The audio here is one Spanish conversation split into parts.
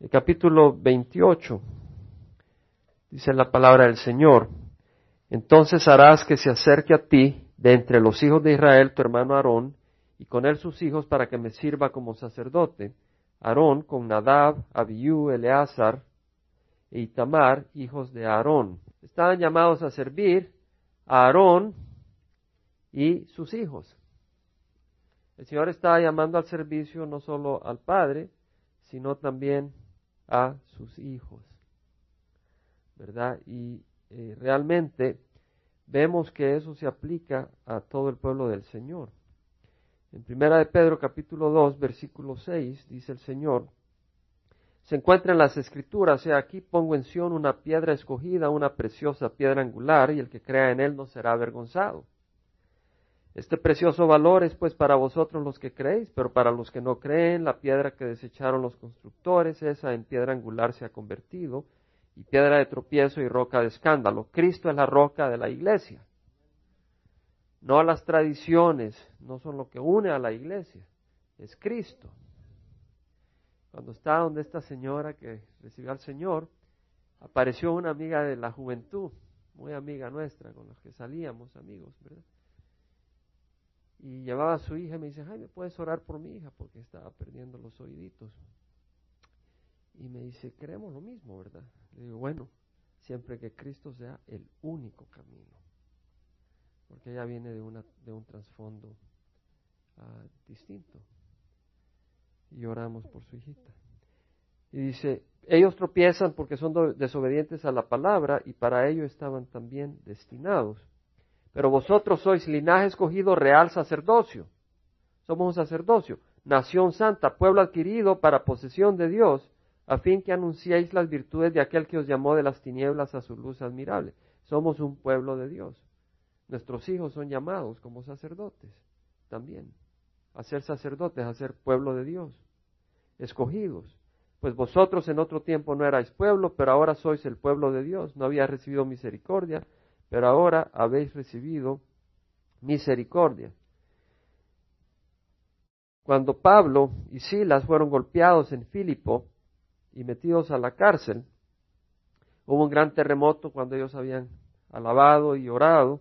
El capítulo 28 dice la palabra del Señor. Entonces harás que se acerque a ti de entre los hijos de Israel tu hermano Aarón, y con él sus hijos para que me sirva como sacerdote. Aarón con Nadab, Abiú, Eleazar e Itamar, hijos de Aarón. Estaban llamados a servir a Aarón y sus hijos. El Señor estaba llamando al servicio no solo al Padre, sino también a sus hijos. ¿Verdad? Y eh, realmente vemos que eso se aplica a todo el pueblo del Señor. En Primera de Pedro capítulo 2 versículo 6 dice el Señor, se encuentra en las escrituras, sea aquí pongo en Sion una piedra escogida, una preciosa piedra angular, y el que crea en él no será avergonzado. Este precioso valor es pues para vosotros los que creéis, pero para los que no creen, la piedra que desecharon los constructores, esa en piedra angular se ha convertido, y piedra de tropiezo y roca de escándalo. Cristo es la roca de la iglesia. No las tradiciones, no son lo que une a la iglesia, es Cristo. Cuando estaba donde esta señora que recibió al Señor, apareció una amiga de la juventud, muy amiga nuestra, con la que salíamos amigos, ¿verdad? Y llevaba a su hija y me dice, Jaime, ¿puedes orar por mi hija? Porque estaba perdiendo los oíditos. Y me dice, creemos lo mismo, ¿verdad? Le digo, bueno, siempre que Cristo sea el único camino. Porque ella viene de, una, de un trasfondo ah, distinto. Y oramos por su hijita. Y dice, ellos tropiezan porque son desobedientes a la palabra y para ello estaban también destinados. Pero vosotros sois linaje escogido, real sacerdocio. Somos un sacerdocio, nación santa, pueblo adquirido para posesión de Dios, a fin que anunciéis las virtudes de aquel que os llamó de las tinieblas a su luz admirable. Somos un pueblo de Dios. Nuestros hijos son llamados como sacerdotes también, a ser sacerdotes, a ser pueblo de Dios, escogidos. Pues vosotros en otro tiempo no erais pueblo, pero ahora sois el pueblo de Dios. No había recibido misericordia, pero ahora habéis recibido misericordia. Cuando Pablo y Silas fueron golpeados en Filipo y metidos a la cárcel, hubo un gran terremoto cuando ellos habían alabado y orado,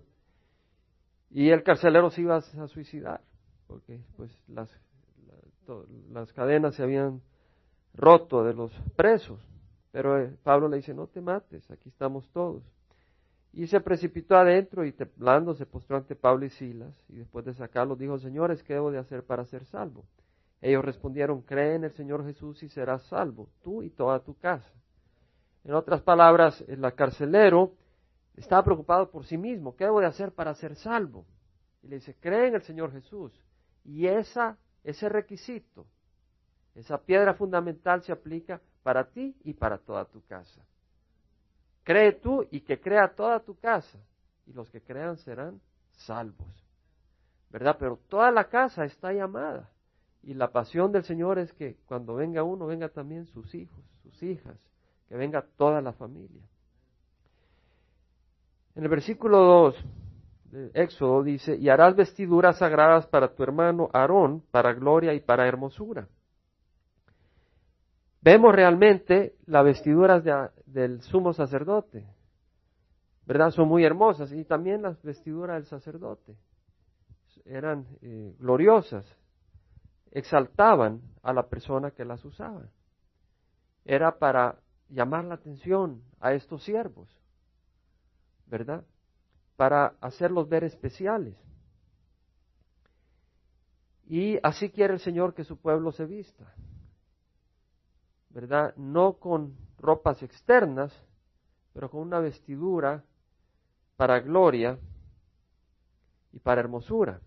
y el carcelero se iba a suicidar, porque pues las, las cadenas se habían roto de los presos. Pero eh, Pablo le dice, no te mates, aquí estamos todos. Y se precipitó adentro y temblando se postró ante Pablo y Silas. Y después de sacarlos dijo, señores, ¿qué debo de hacer para ser salvo? Ellos respondieron, cree en el Señor Jesús y serás salvo, tú y toda tu casa. En otras palabras, el carcelero estaba preocupado por sí mismo. ¿Qué debo de hacer para ser salvo? Y le dice, cree en el Señor Jesús. Y esa, ese requisito, esa piedra fundamental se aplica para ti y para toda tu casa. Cree tú y que crea toda tu casa, y los que crean serán salvos. ¿Verdad? Pero toda la casa está llamada. Y la pasión del Señor es que cuando venga uno, venga también sus hijos, sus hijas, que venga toda la familia. En el versículo 2 de Éxodo dice, y harás vestiduras sagradas para tu hermano Aarón, para gloria y para hermosura vemos realmente las vestiduras del sumo sacerdote, ¿verdad? Son muy hermosas y también las vestiduras del sacerdote eran eh, gloriosas, exaltaban a la persona que las usaba. Era para llamar la atención a estos siervos, ¿verdad? Para hacerlos ver especiales. Y así quiere el Señor que su pueblo se vista. ¿Verdad? No con ropas externas, pero con una vestidura para gloria y para hermosura.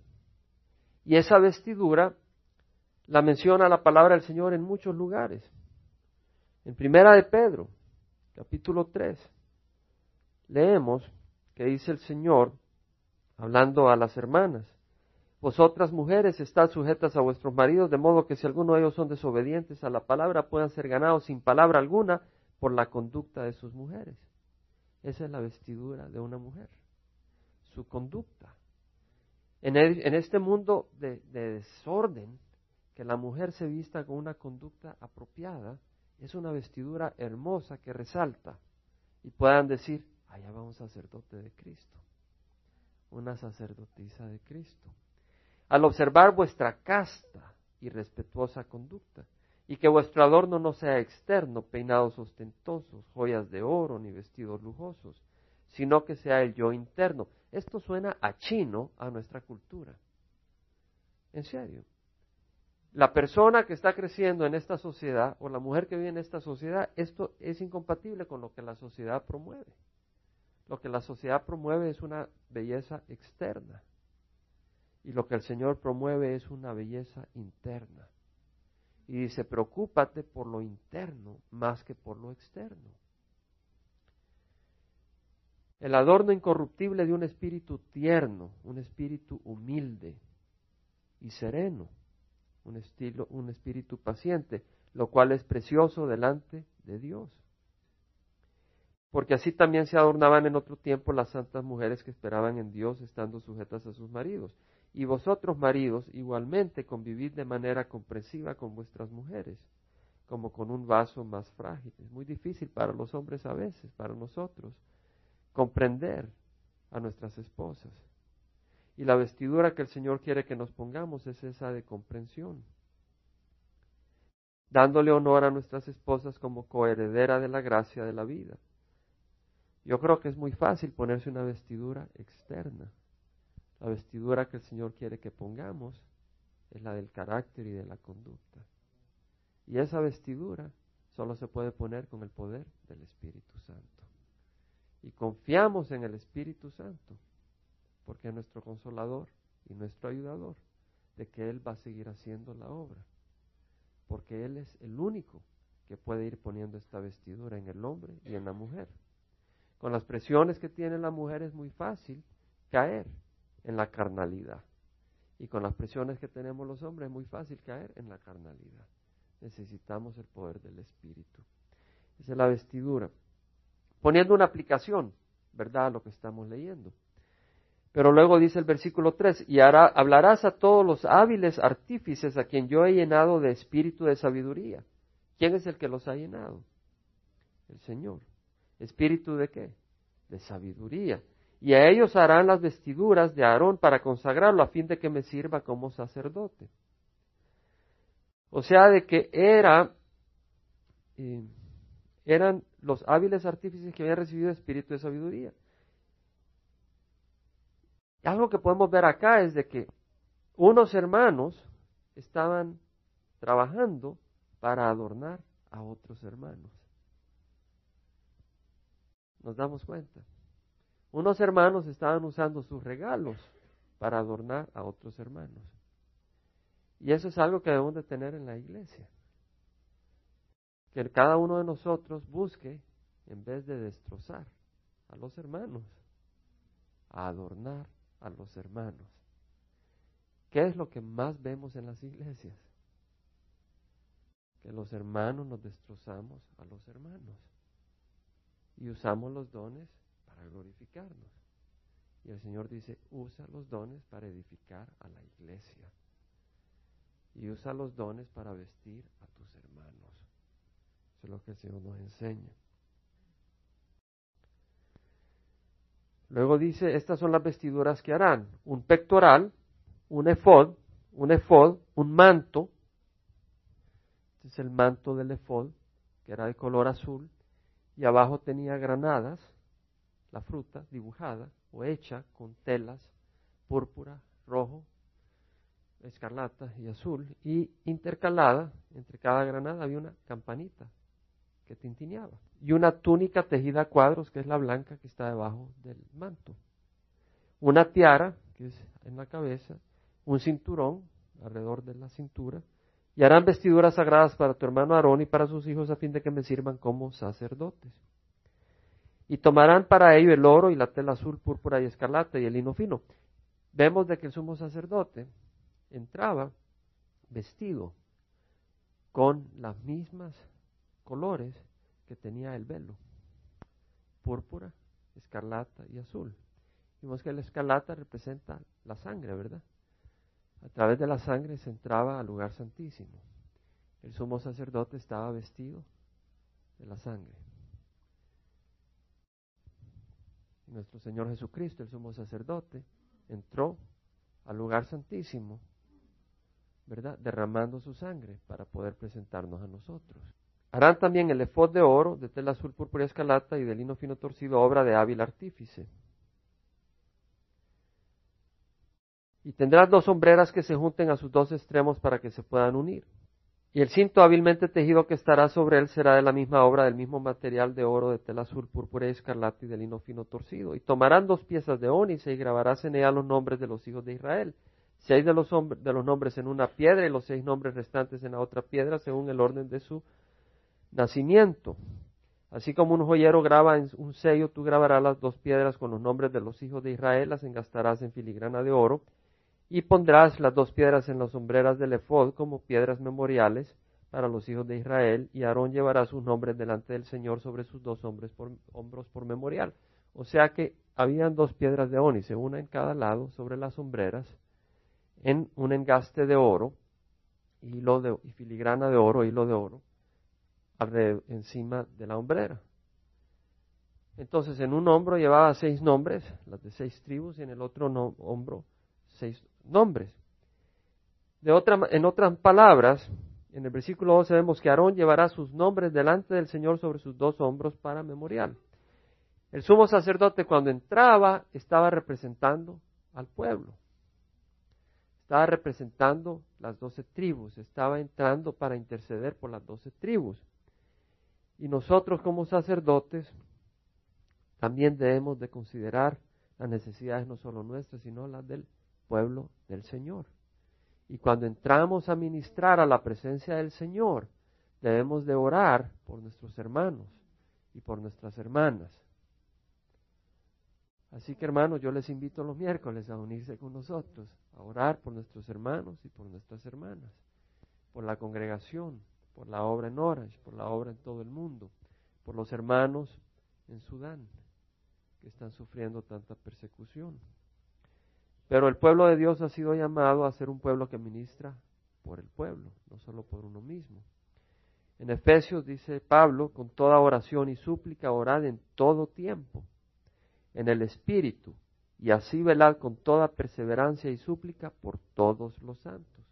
Y esa vestidura la menciona la palabra del Señor en muchos lugares. En Primera de Pedro, capítulo 3, leemos que dice el Señor, hablando a las hermanas, vosotras mujeres estad sujetas a vuestros maridos, de modo que si alguno de ellos son desobedientes a la palabra, puedan ser ganados sin palabra alguna por la conducta de sus mujeres. Esa es la vestidura de una mujer, su conducta. En, este mundo de, de desorden, que la mujer se vista con una conducta apropiada es una vestidura hermosa que resalta y puedan decir, allá va un sacerdote de Cristo, una sacerdotisa de Cristo. Al observar vuestra casta y respetuosa conducta, y que vuestro adorno no sea externo, peinados ostentosos, joyas de oro, ni vestidos lujosos, sino que sea el yo interno. Esto suena a chino a nuestra cultura. En serio. La persona que está creciendo en esta sociedad o la mujer que vive en esta sociedad, esto es incompatible con lo que la sociedad promueve. Lo que la sociedad promueve es una belleza externa. Y lo que el Señor promueve es una belleza interna. Y dice, preocúpate por lo interno más que por lo externo. El adorno incorruptible de un espíritu tierno, un espíritu humilde y sereno, un, estilo, un espíritu paciente, lo cual es precioso delante de Dios. Porque así también se adornaban en otro tiempo las santas mujeres que esperaban en Dios estando sujetas a sus maridos. Y vosotros, maridos, igualmente convivid de manera comprensiva con vuestras mujeres, como con un vaso más frágil. Es muy difícil para los hombres a veces, para nosotros, comprender a nuestras esposas. Y la vestidura que el Señor quiere que nos pongamos es esa de comprensión, dándole honor a nuestras esposas como coheredera de la gracia de la vida. Yo creo que es muy fácil ponerse una vestidura externa, la vestidura que el Señor quiere que pongamos es la del carácter y de la conducta. Y esa vestidura solo se puede poner con el poder del Espíritu Santo. Y confiamos en el Espíritu Santo, porque es nuestro consolador y nuestro ayudador, de que Él va a seguir haciendo la obra, porque Él es el único que puede ir poniendo esta vestidura en el hombre y en la mujer. Con las presiones que tiene la mujer es muy fácil caer, en la carnalidad. Y con las presiones que tenemos los hombres es muy fácil caer en la carnalidad. Necesitamos el poder del Espíritu. Esa es la vestidura. Poniendo una aplicación, ¿verdad?, a lo que estamos leyendo. Pero luego dice el versículo 3, y hará, hablarás a todos los hábiles artífices a quien yo he llenado de espíritu de sabiduría. ¿Quién es el que los ha llenado? El Señor. ¿Espíritu de qué? De sabiduría y a ellos harán las vestiduras de Aarón para consagrarlo a fin de que me sirva como sacerdote. O sea, de que era, eh, eran los hábiles artífices que habían recibido espíritu de sabiduría. algo que podemos ver acá es de que unos hermanos estaban trabajando para adornar a otros hermanos. ¿Nos damos cuenta? Unos hermanos estaban usando sus regalos para adornar a otros hermanos. Y eso es algo que debemos de tener en la iglesia. Que cada uno de nosotros busque, en vez de destrozar a los hermanos, a adornar a los hermanos. ¿Qué es lo que más vemos en las iglesias? Que los hermanos nos destrozamos a los hermanos y usamos los dones glorificarnos. Y el Señor dice, usa los dones para edificar a la iglesia. Y usa los dones para vestir a tus hermanos. Eso es lo que el Señor nos enseña. Luego dice, estas son las vestiduras que harán. Un pectoral, un efod, un efod, un manto. Este es el manto del efod, que era de color azul. Y abajo tenía granadas la fruta dibujada o hecha con telas púrpura, rojo, escarlata y azul, y intercalada entre cada granada había una campanita que tintineaba, y una túnica tejida a cuadros, que es la blanca que está debajo del manto, una tiara, que es en la cabeza, un cinturón alrededor de la cintura, y harán vestiduras sagradas para tu hermano Aarón y para sus hijos a fin de que me sirvan como sacerdotes. Y tomarán para ello el oro y la tela azul, púrpura y escarlata y el lino fino. Vemos de que el sumo sacerdote entraba vestido con las mismas colores que tenía el velo, púrpura, escarlata y azul. Vimos que la escarlata representa la sangre, ¿verdad? A través de la sangre se entraba al lugar santísimo. El sumo sacerdote estaba vestido de la sangre. Nuestro Señor Jesucristo, el sumo sacerdote, entró al lugar santísimo, ¿verdad? Derramando su sangre para poder presentarnos a nosotros. Harán también el efod de oro, de tela azul, púrpura y y de lino fino torcido, obra de hábil artífice. Y tendrás dos sombreras que se junten a sus dos extremos para que se puedan unir. Y el cinto hábilmente tejido que estará sobre él será de la misma obra, del mismo material de oro, de tela azul, púrpura y escarlata y de lino fino torcido. Y tomarán dos piezas de ónice y grabarás en ella los nombres de los hijos de Israel. Seis de los, de los nombres en una piedra y los seis nombres restantes en la otra piedra, según el orden de su nacimiento. Así como un joyero graba en un sello, tú grabarás las dos piedras con los nombres de los hijos de Israel, las engastarás en filigrana de oro, y pondrás las dos piedras en las sombreras del efod como piedras memoriales para los hijos de Israel, y Aarón llevará sus nombres delante del Señor sobre sus dos hombres por, hombros por memorial. O sea que habían dos piedras de ónice, una en cada lado sobre las sombreras, en un engaste de oro, hilo y filigrana de oro, hilo de oro, encima de la hombrera. Entonces en un hombro llevaba seis nombres, las de seis tribus, y en el otro hombro seis nombres. De otra, en otras palabras, en el versículo 12 vemos que Aarón llevará sus nombres delante del Señor sobre sus dos hombros para memorial. El sumo sacerdote cuando entraba estaba representando al pueblo. Estaba representando las doce tribus, estaba entrando para interceder por las doce tribus. Y nosotros como sacerdotes también debemos de considerar las necesidades no solo nuestras, sino las del pueblo del Señor. Y cuando entramos a ministrar a la presencia del Señor, debemos de orar por nuestros hermanos y por nuestras hermanas. Así que hermanos, yo les invito los miércoles a unirse con nosotros, a orar por nuestros hermanos y por nuestras hermanas, por la congregación, por la obra en Orange, por la obra en todo el mundo, por los hermanos en Sudán que están sufriendo tanta persecución. Pero el pueblo de Dios ha sido llamado a ser un pueblo que ministra por el pueblo, no solo por uno mismo. En Efesios dice Pablo, con toda oración y súplica, orad en todo tiempo, en el Espíritu, y así velad con toda perseverancia y súplica por todos los santos.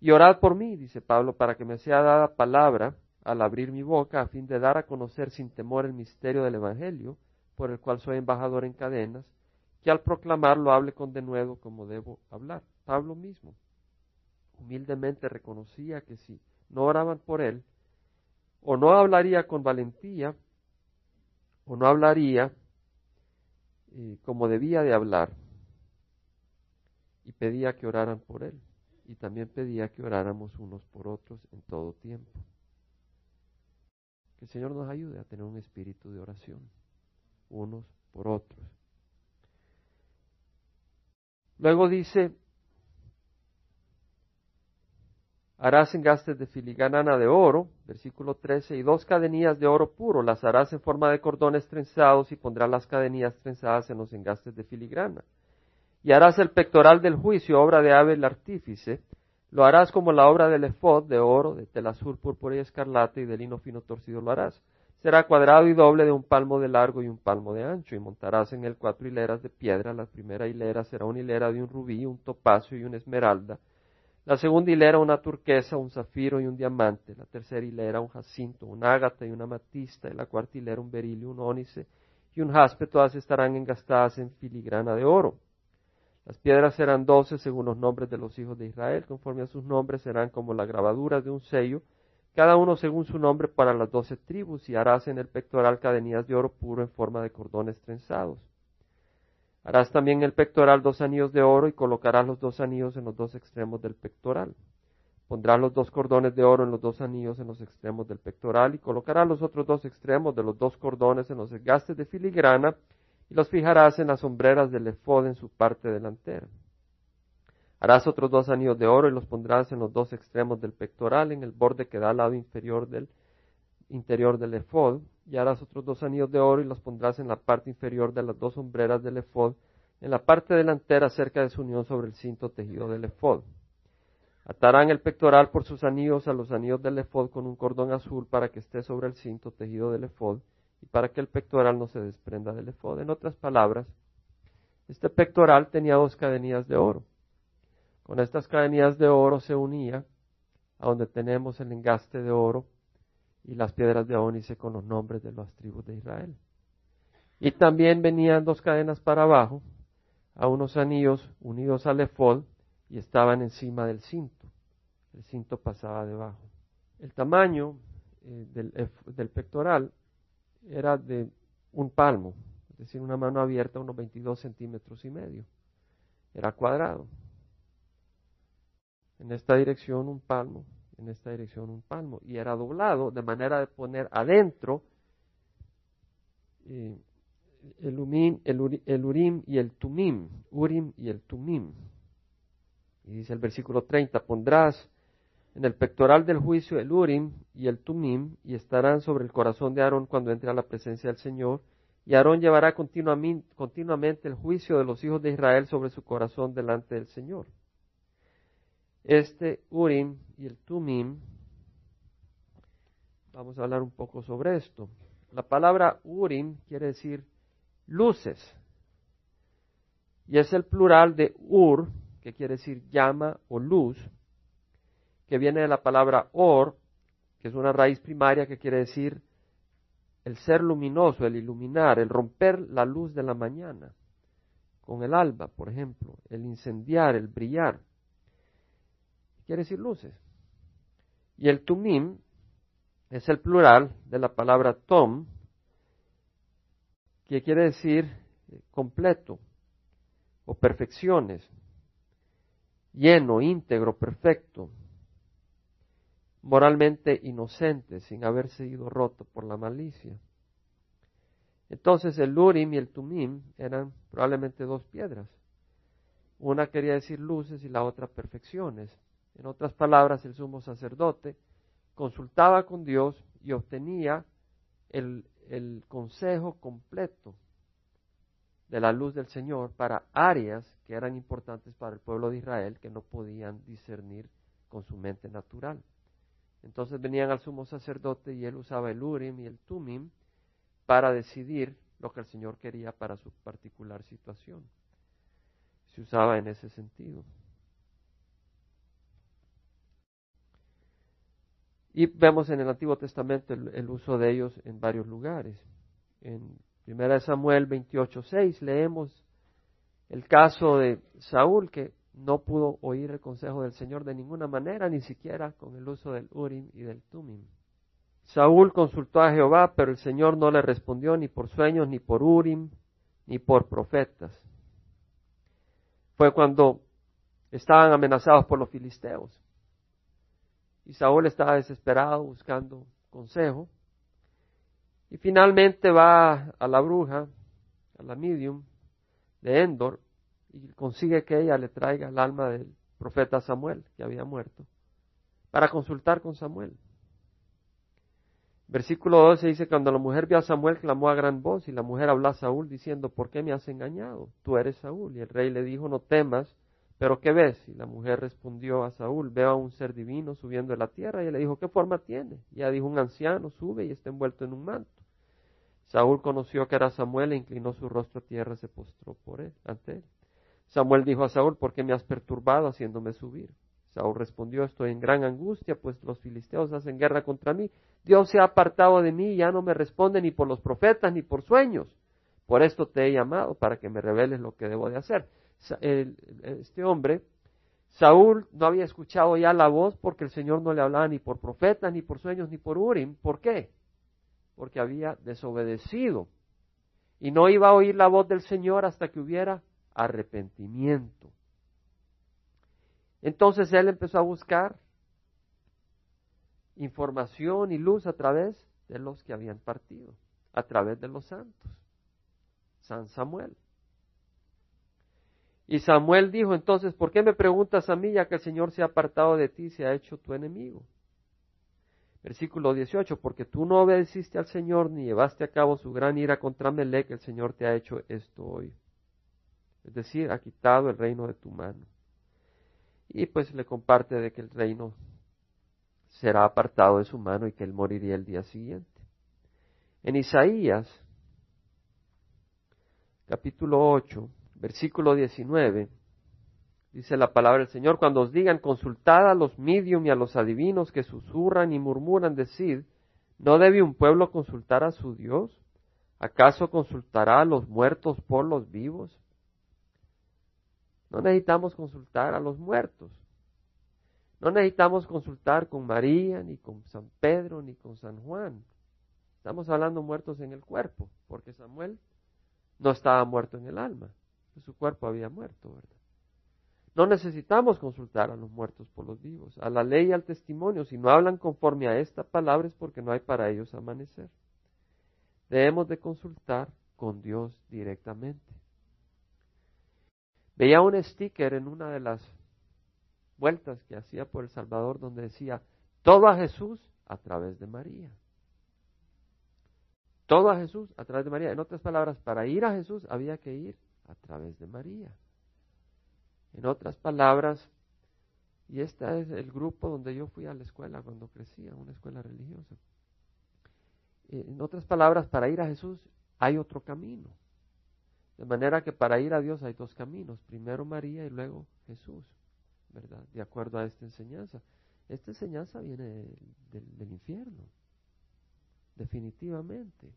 Y orad por mí, dice Pablo, para que me sea dada palabra al abrir mi boca, a fin de dar a conocer sin temor el misterio del Evangelio, por el cual soy embajador en cadenas, al proclamarlo hable con denuedo como debo hablar. Pablo mismo humildemente reconocía que si no oraban por él, o no hablaría con valentía, o no hablaría eh, como debía de hablar, y pedía que oraran por él y también pedía que oráramos unos por otros en todo tiempo. Que el Señor nos ayude a tener un espíritu de oración, unos por otros. Luego dice, harás engastes de filigrana de oro, versículo 13, y dos cadenillas de oro puro, las harás en forma de cordones trenzados y pondrás las cadenillas trenzadas en los engastes de filigrana y harás el pectoral del juicio, obra de Abel artífice, lo harás como la obra del efod, de oro, de tela azul, púrpura y escarlata, y de lino fino torcido lo harás. Será cuadrado y doble de un palmo de largo y un palmo de ancho, y montarás en él cuatro hileras de piedra. La primera hilera será una hilera de un rubí, un topacio y una esmeralda. La segunda hilera una turquesa, un zafiro y un diamante. La tercera hilera un jacinto, un ágata y una matista. Y la cuarta hilera un berilio, un ónice y un jaspe. Todas estarán engastadas en filigrana de oro. Las piedras serán doce según los nombres de los hijos de Israel, conforme a sus nombres serán como la grabadura de un sello, cada uno según su nombre para las doce tribus, y harás en el pectoral cadenillas de oro puro en forma de cordones trenzados. Harás también en el pectoral dos anillos de oro y colocarás los dos anillos en los dos extremos del pectoral. Pondrás los dos cordones de oro en los dos anillos en los extremos del pectoral y colocarás los otros dos extremos de los dos cordones en los desgastes de filigrana y los fijarás en las sombreras del efod en su parte delantera. Harás otros dos anillos de oro y los pondrás en los dos extremos del pectoral, en el borde que da al lado inferior del interior del efod, y harás otros dos anillos de oro y los pondrás en la parte inferior de las dos sombreras del efod, en la parte delantera cerca de su unión sobre el cinto tejido del efod. Atarán el pectoral por sus anillos a los anillos del efod con un cordón azul para que esté sobre el cinto tejido del efod y para que el pectoral no se desprenda del efod. En otras palabras, este pectoral tenía dos cadenillas de oro. Con estas cadenillas de oro se unía a donde tenemos el engaste de oro y las piedras de ónice con los nombres de las tribus de Israel. Y también venían dos cadenas para abajo, a unos anillos unidos al efod y estaban encima del cinto. El cinto pasaba debajo. El tamaño eh, del, del pectoral era de un palmo, es decir, una mano abierta, unos 22 centímetros y medio. Era cuadrado. En esta dirección un palmo, en esta dirección un palmo. Y era doblado de manera de poner adentro eh, el, umim, el, Urim y el Tumim. Urim y el Tumim. Y dice el versículo 30, pondrás en el pectoral del juicio el Urim y el Tumim y estarán sobre el corazón de Aarón cuando entre a la presencia del Señor. Y Aarón llevará continuamente el juicio de los hijos de Israel sobre su corazón delante del Señor. Este Urim y el Tumim, vamos a hablar un poco sobre esto. La palabra Urim quiere decir luces. Y es el plural de Ur, que quiere decir llama o luz, que viene de la palabra Or, que es una raíz primaria que quiere decir el ser luminoso, el iluminar, el romper la luz de la mañana, con el alba, por ejemplo, el incendiar, el brillar. Quiere decir luces. Y el tumim es el plural de la palabra tom, que quiere decir eh, completo o perfecciones, lleno, íntegro, perfecto, moralmente inocente, sin haber sido roto por la malicia. Entonces el Urim y el Tumim eran probablemente dos piedras. Una quería decir luces y la otra perfecciones. En otras palabras, el sumo sacerdote consultaba con Dios y obtenía el, consejo completo de la luz del Señor para áreas que eran importantes para el pueblo de Israel que no podían discernir con su mente natural. Entonces venían al sumo sacerdote y él usaba el Urim y el Tumim para decidir lo que el Señor quería para su particular situación. Se usaba en ese sentido. Y vemos en el Antiguo Testamento el, uso de ellos en varios lugares. En 1 Samuel 28.6 leemos el caso de Saúl que no pudo oír el consejo del Señor de ninguna manera, ni siquiera con el uso del Urim y del Tumim. Saúl consultó a Jehová, pero el Señor no le respondió ni por sueños, ni por Urim, ni por profetas. Fue cuando estaban amenazados por los filisteos. Y Saúl estaba desesperado buscando consejo. Y finalmente va a la bruja, a la medium de Endor, y consigue que ella le traiga el alma del profeta Samuel, que había muerto, para consultar con Samuel. Versículo 12 dice, cuando la mujer vio a Samuel, clamó a gran voz, y la mujer habló a Saúl diciendo, ¿por qué me has engañado? Tú eres Saúl. Y el rey le dijo, no temas, ¿Pero qué ves? Y la mujer respondió a Saúl, veo a un ser divino subiendo de la tierra. Y le dijo, ¿qué forma tiene? Y ella dijo, un anciano sube y está envuelto en un manto. Saúl conoció que era Samuel e inclinó su rostro a tierra y se postró por él, ante él. Samuel dijo a Saúl, ¿por qué me has perturbado haciéndome subir? Saúl respondió, estoy en gran angustia, pues los filisteos hacen guerra contra mí. Dios se ha apartado de mí y ya no me responde ni por los profetas ni por sueños. Por esto te he llamado, para que me reveles lo que debo de hacer este hombre, Saúl no había escuchado ya la voz porque el Señor no le hablaba ni por profetas, ni por sueños, ni por Urim. ¿Por qué? Porque había desobedecido. Y no iba a oír la voz del Señor hasta que hubiera arrepentimiento. Entonces él empezó a buscar información y luz a través de los que habían partido, a través de los santos. San Samuel. Y Samuel dijo entonces, ¿por qué me preguntas a mí ya que el Señor se ha apartado de ti y se ha hecho tu enemigo? Versículo 18, porque tú no obedeciste al Señor ni llevaste a cabo su gran ira contra que el Señor te ha hecho esto hoy. Es decir, ha quitado el reino de tu mano. y pues le comparte de que el reino será apartado de su mano y que él moriría el día siguiente. En Isaías, capítulo 8, versículo 19, dice la palabra del Señor, cuando os digan consultad a los medium y a los adivinos que susurran y murmuran, decid, ¿no debe un pueblo consultar a su Dios? ¿Acaso consultará a los muertos por los vivos? No necesitamos consultar a los muertos. No necesitamos consultar con María, ni con San Pedro, ni con San Juan. Estamos hablando muertos en el cuerpo, porque Samuel no estaba muerto en el alma. Su cuerpo había muerto, ¿verdad? No necesitamos consultar a los muertos por los vivos, a la ley y al testimonio. Si no hablan conforme a esta palabra es porque no hay para ellos amanecer. Debemos de consultar con Dios directamente. Veía un sticker en una de las vueltas que hacía por El Salvador donde decía, todo a Jesús a través de María. Todo a Jesús a través de María. En otras palabras, para ir a Jesús había que ir a través de María. En otras palabras, y este es el grupo donde yo fui a la escuela cuando crecía, una escuela religiosa. En otras palabras, para ir a Jesús hay otro camino. De manera que para ir a Dios hay dos caminos, primero María y luego Jesús, ¿verdad? De acuerdo a esta enseñanza. Esta enseñanza viene del, infierno, definitivamente.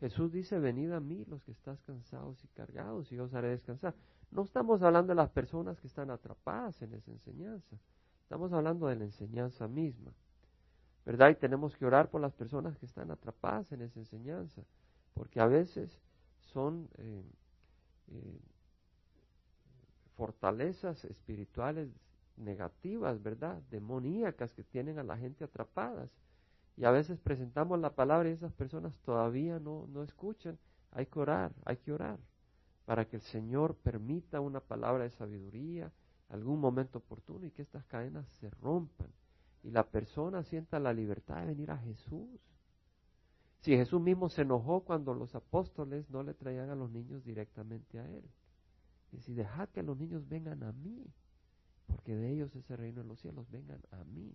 Jesús dice, venid a mí los que estás cansados y cargados y yo os haré descansar. No estamos hablando de las personas que están atrapadas en esa enseñanza, estamos hablando de la enseñanza misma, ¿verdad? Y tenemos que orar por las personas que están atrapadas en esa enseñanza, porque a veces son eh, eh, fortalezas espirituales negativas, ¿verdad? Demoníacas que tienen a la gente atrapadas. Y a veces presentamos la palabra y esas personas todavía no, no escuchan. Hay que orar, hay que orar para que el Señor permita una palabra de sabiduría, algún momento oportuno y que estas cadenas se rompan y la persona sienta la libertad de venir a Jesús. Si Jesús mismo se enojó cuando los apóstoles no le traían a los niños directamente a Él. Y si dejad que los niños vengan a mí, porque de ellos es el reino de los cielos, vengan a mí.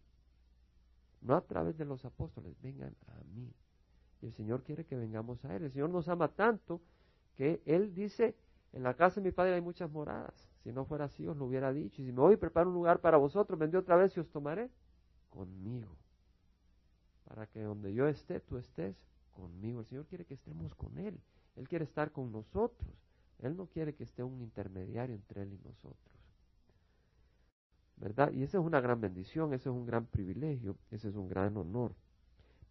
No a través de los apóstoles, vengan a mí. Y el Señor quiere que vengamos a Él. El Señor nos ama tanto que Él dice, en la casa de mi Padre hay muchas moradas. Si no fuera así, os lo hubiera dicho. Y si me voy y preparo un lugar para vosotros, vendré otra vez y os tomaré conmigo. Para que donde yo esté, tú estés conmigo. El Señor quiere que estemos con Él. Él quiere estar con nosotros. Él no quiere que esté un intermediario entre Él y nosotros. Y esa es una gran bendición, ese es un gran privilegio, ese es un gran honor.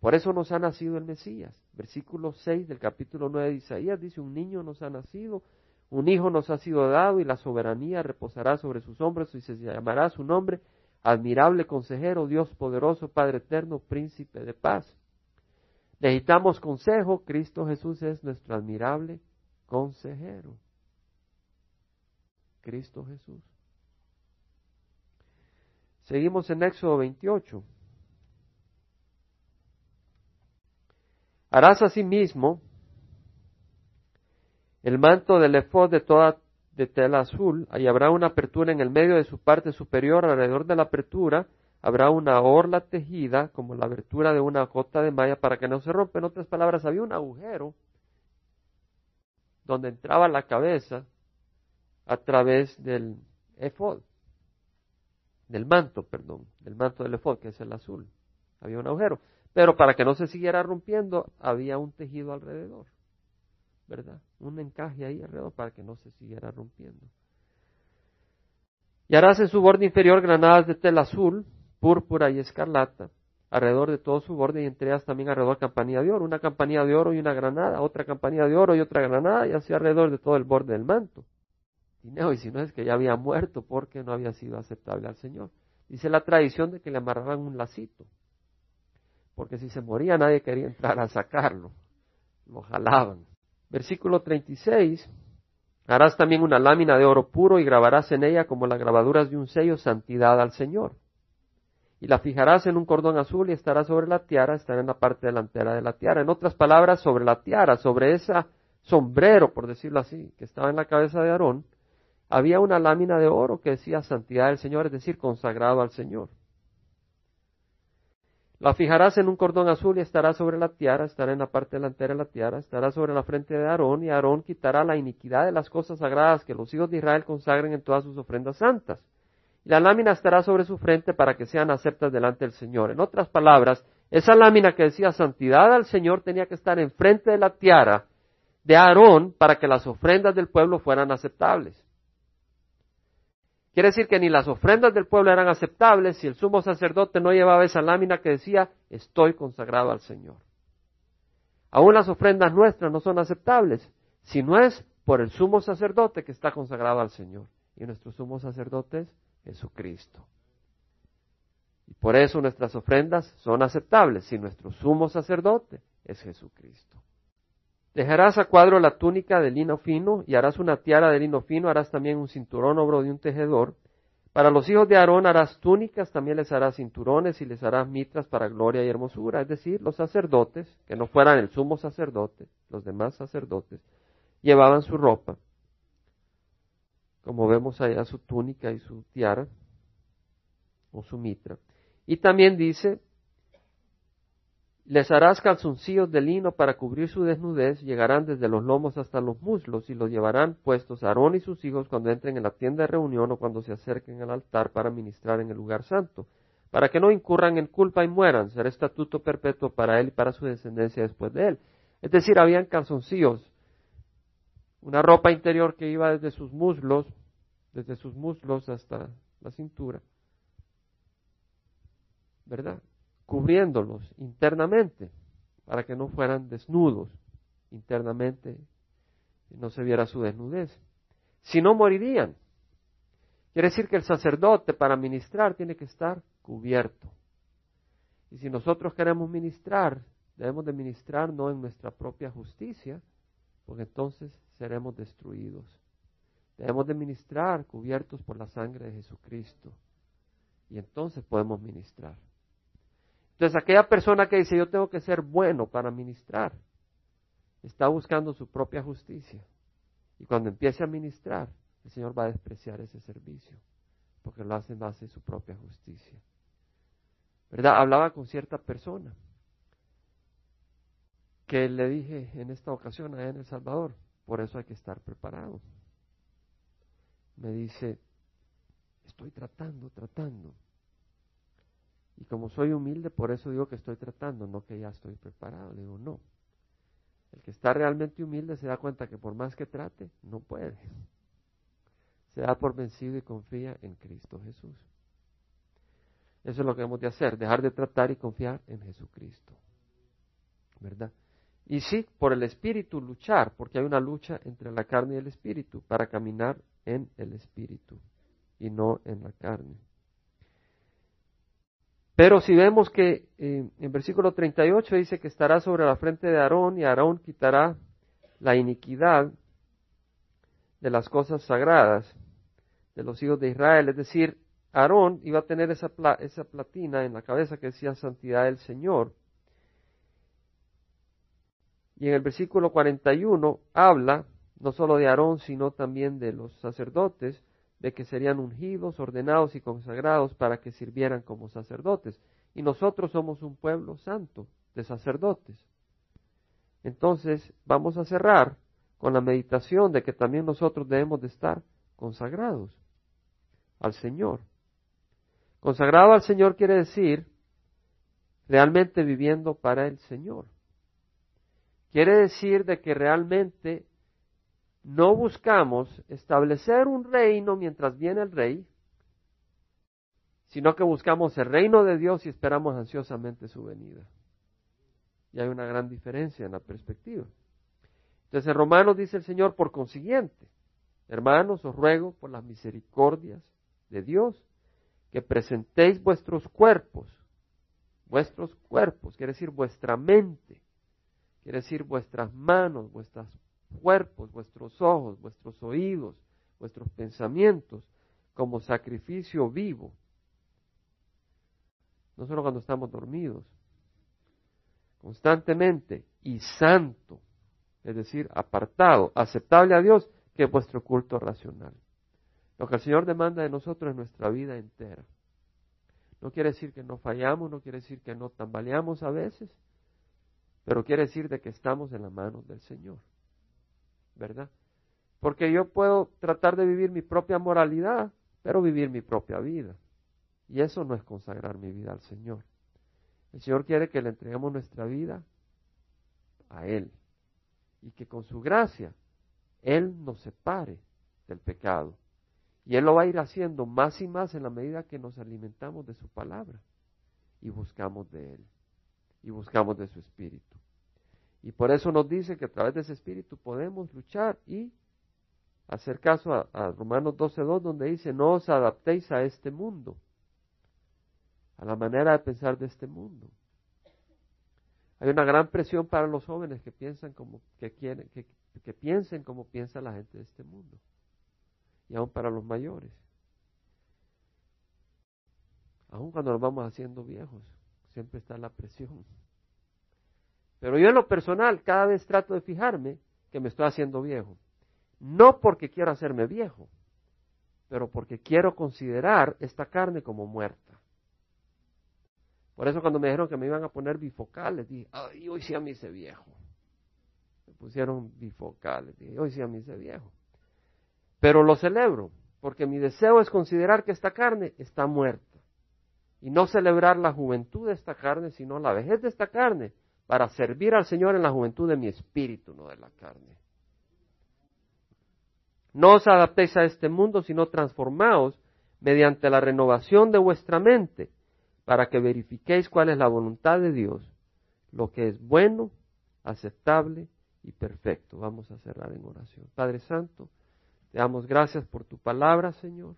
Por eso nos ha nacido el Mesías. Versículo 6 del capítulo 9 de Isaías dice, un niño nos ha nacido, un hijo nos ha sido dado y la soberanía reposará sobre sus hombros y se llamará su nombre admirable consejero, Dios poderoso, Padre eterno, príncipe de paz. Necesitamos consejo, Cristo Jesús es nuestro admirable consejero. Cristo Jesús. Seguimos en Éxodo 28. Harás asimismo el manto del efod de toda de tela azul, ahí habrá una apertura en el medio de su parte superior, alrededor de la apertura habrá una orla tejida como la abertura de una gota de malla para que no se rompa. En otras palabras, había un agujero donde entraba la cabeza a través del efod, del manto, perdón, del manto del efod, que es el azul. Había un agujero. Pero para que no se siguiera rompiendo, había un tejido alrededor, ¿verdad? Un encaje ahí alrededor para que no se siguiera rompiendo. Y harás en su borde inferior granadas de tela azul, púrpura y escarlata, alrededor de todo su borde y entre ellas también alrededor campanilla de oro, una campanilla de oro y una granada, otra campanilla de oro y otra granada y así alrededor de todo el borde del manto. No, y si no es que ya había muerto porque no había sido aceptable al Señor. Dice la tradición de que le amarraban un lacito, porque si se moría nadie quería entrar a sacarlo, lo jalaban. Versículo 36, harás también una lámina de oro puro y grabarás en ella como las grabaduras de un sello santidad al Señor y la fijarás en un cordón azul y estará sobre la tiara, estará en la parte delantera de la tiara. En otras palabras, sobre la tiara, sobre ese sombrero, por decirlo así, que estaba en la cabeza de Aarón, había una lámina de oro que decía santidad del Señor, es decir, consagrado al Señor. La fijarás en un cordón azul y estará sobre la tiara, estará en la parte delantera de la tiara, estará sobre la frente de Aarón y Aarón quitará la iniquidad de las cosas sagradas que los hijos de Israel consagren en todas sus ofrendas santas. La lámina estará sobre su frente para que sean aceptas delante del Señor. En otras palabras, esa lámina que decía santidad al Señor tenía que estar enfrente de la tiara de Aarón para que las ofrendas del pueblo fueran aceptables. Quiere decir que ni las ofrendas del pueblo eran aceptables si el sumo sacerdote no llevaba esa lámina que decía, estoy consagrado al Señor. Aún las ofrendas nuestras no son aceptables si no es por el sumo sacerdote que está consagrado al Señor. Y nuestro sumo sacerdote es Jesucristo. Y por eso nuestras ofrendas son aceptables si nuestro sumo sacerdote es Jesucristo. Dejarás a cuadro la túnica de lino fino y harás una tiara de lino fino, harás también un cinturón obro de un tejedor. Para los hijos de Aarón harás túnicas, también les harás cinturones y les harás mitras para gloria y hermosura, es decir, los sacerdotes, que no fueran el sumo sacerdote, los demás sacerdotes, llevaban su ropa, como vemos allá su túnica y su tiara, o su mitra. Y también dice, les harás calzoncillos de lino para cubrir su desnudez, llegarán desde los lomos hasta los muslos y los llevarán puestos Aarón y sus hijos cuando entren en la tienda de reunión o cuando se acerquen al altar para ministrar en el lugar santo, para que no incurran en culpa y mueran, será estatuto perpetuo para él y para su descendencia después de él. Es decir, habían calzoncillos, una ropa interior que iba desde sus muslos, desde sus muslos hasta la cintura, ¿verdad? Cubriéndolos internamente para que no fueran desnudos internamente y no se viera su desnudez. Si no, morirían. Quiere decir que el sacerdote para ministrar tiene que estar cubierto. Y si nosotros queremos ministrar, debemos de ministrar no en nuestra propia justicia, porque entonces seremos destruidos. Debemos de ministrar cubiertos por la sangre de Jesucristo. Y entonces podemos ministrar. Entonces aquella persona que dice yo tengo que ser bueno para ministrar, está buscando su propia justicia. Y cuando empiece a ministrar, el Señor va a despreciar ese servicio, porque lo hace en base a su propia justicia. ¿Verdad? Hablaba con cierta persona que le dije en esta ocasión allá en El Salvador, por eso hay que estar preparado. Me dice, estoy tratando, tratando, y como soy humilde, por eso digo que estoy tratando, no que ya estoy preparado. Le digo, no. El que está realmente humilde se da cuenta que por más que trate, no puede. Se da por vencido y confía en Cristo Jesús. Eso es lo que hemos de hacer, dejar de tratar y confiar en Jesucristo. ¿Verdad? Y sí, por el Espíritu luchar, porque hay una lucha entre la carne y el Espíritu, para caminar en el Espíritu y no en la carne. Pero si vemos que eh, en versículo 38 dice que estará sobre la frente de Aarón y Aarón quitará la iniquidad de las cosas sagradas de los hijos de Israel. Es decir, Aarón iba a tener esa, esa platina en la cabeza que decía santidad del Señor. Y en el versículo 41 habla no solo de Aarón, sino también de los sacerdotes, de que serían ungidos, ordenados y consagrados para que sirvieran como sacerdotes. Y nosotros somos un pueblo santo de sacerdotes. Entonces vamos a cerrar con la meditación de que también nosotros debemos de estar consagrados al Señor. Consagrado al Señor quiere decir realmente viviendo para el Señor. Quiere decir de que realmente no buscamos establecer un reino mientras viene el rey, sino que buscamos el reino de Dios y esperamos ansiosamente su venida. Y hay una gran diferencia en la perspectiva. Entonces en Romanos dice el Señor, por consiguiente, hermanos, os ruego por las misericordias de Dios, que presentéis vuestros cuerpos, vuestros cuerpos, quiere decir vuestra mente, quiere decir vuestras manos, vuestras cuerpos, vuestros ojos, vuestros oídos, vuestros pensamientos como sacrificio vivo. No solo cuando estamos dormidos, constantemente y santo, es decir, apartado, aceptable a Dios, que vuestro culto racional. Lo que el Señor demanda de nosotros es nuestra vida entera. No quiere decir que no fallamos, no quiere decir que no tambaleamos a veces, pero quiere decir de que estamos en las manos del Señor. ¿Verdad? Porque yo puedo tratar de vivir mi propia moralidad, pero vivir mi propia vida. Y eso no es consagrar mi vida al Señor. El Señor quiere que le entreguemos nuestra vida a Él y que con su gracia Él nos separe del pecado. Y Él lo va a ir haciendo más y más en la medida que nos alimentamos de su palabra y buscamos de Él y buscamos de su espíritu. Y por eso nos dice que a través de ese espíritu podemos luchar y hacer caso a, a Romanos 12.2 donde dice, no os adaptéis a este mundo, a la manera de pensar de este mundo. Hay una gran presión para los jóvenes que piensan como que quieren, que, que piensen como piensa la gente de este mundo. Y aún para los mayores. Aún cuando nos vamos haciendo viejos, siempre está la presión. Pero yo en lo personal cada vez trato de fijarme que me estoy haciendo viejo. No porque quiero hacerme viejo, pero porque quiero considerar esta carne como muerta. Por eso cuando me dijeron que me iban a poner bifocales, dije, ay, hoy sí a mí hice viejo. Me pusieron bifocales, dije, hoy sí a mí hice viejo. Pero lo celebro, porque mi deseo es considerar que esta carne está muerta. Y no celebrar la juventud de esta carne, sino la vejez de esta carne, para servir al Señor en la juventud de mi espíritu, no de la carne. No os adaptéis a este mundo, sino transformaos mediante la renovación de vuestra mente para que verifiquéis cuál es la voluntad de Dios, lo que es bueno, aceptable y perfecto. Vamos a cerrar en oración. Padre Santo, te damos gracias por tu palabra, Señor.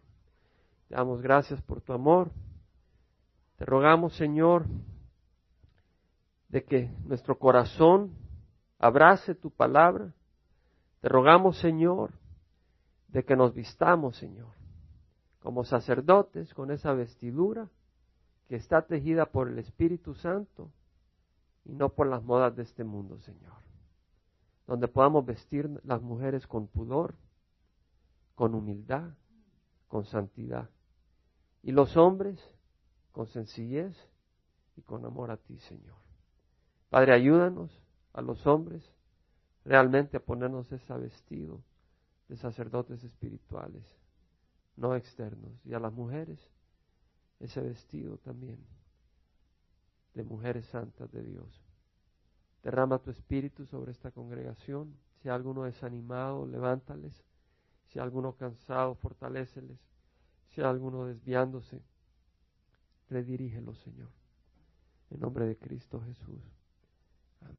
Te damos gracias por tu amor. Te rogamos, Señor, de que nuestro corazón abrace tu palabra. Te rogamos, Señor, de que nos vistamos, Señor, como sacerdotes con esa vestidura que está tejida por el Espíritu Santo y no por las modas de este mundo, Señor. Donde podamos vestir las mujeres con pudor, con humildad, con santidad. Y los hombres con sencillez y con amor a ti, Señor. Padre, ayúdanos a los hombres realmente a ponernos ese vestido de sacerdotes espirituales, no externos, y a las mujeres ese vestido también de mujeres santas de Dios. Derrama tu espíritu sobre esta congregación. Si alguno desanimado, levántales. Si alguno cansado, fortaléceles. Si alguno desviándose, redirígelo, Señor. En nombre de Cristo Jesús.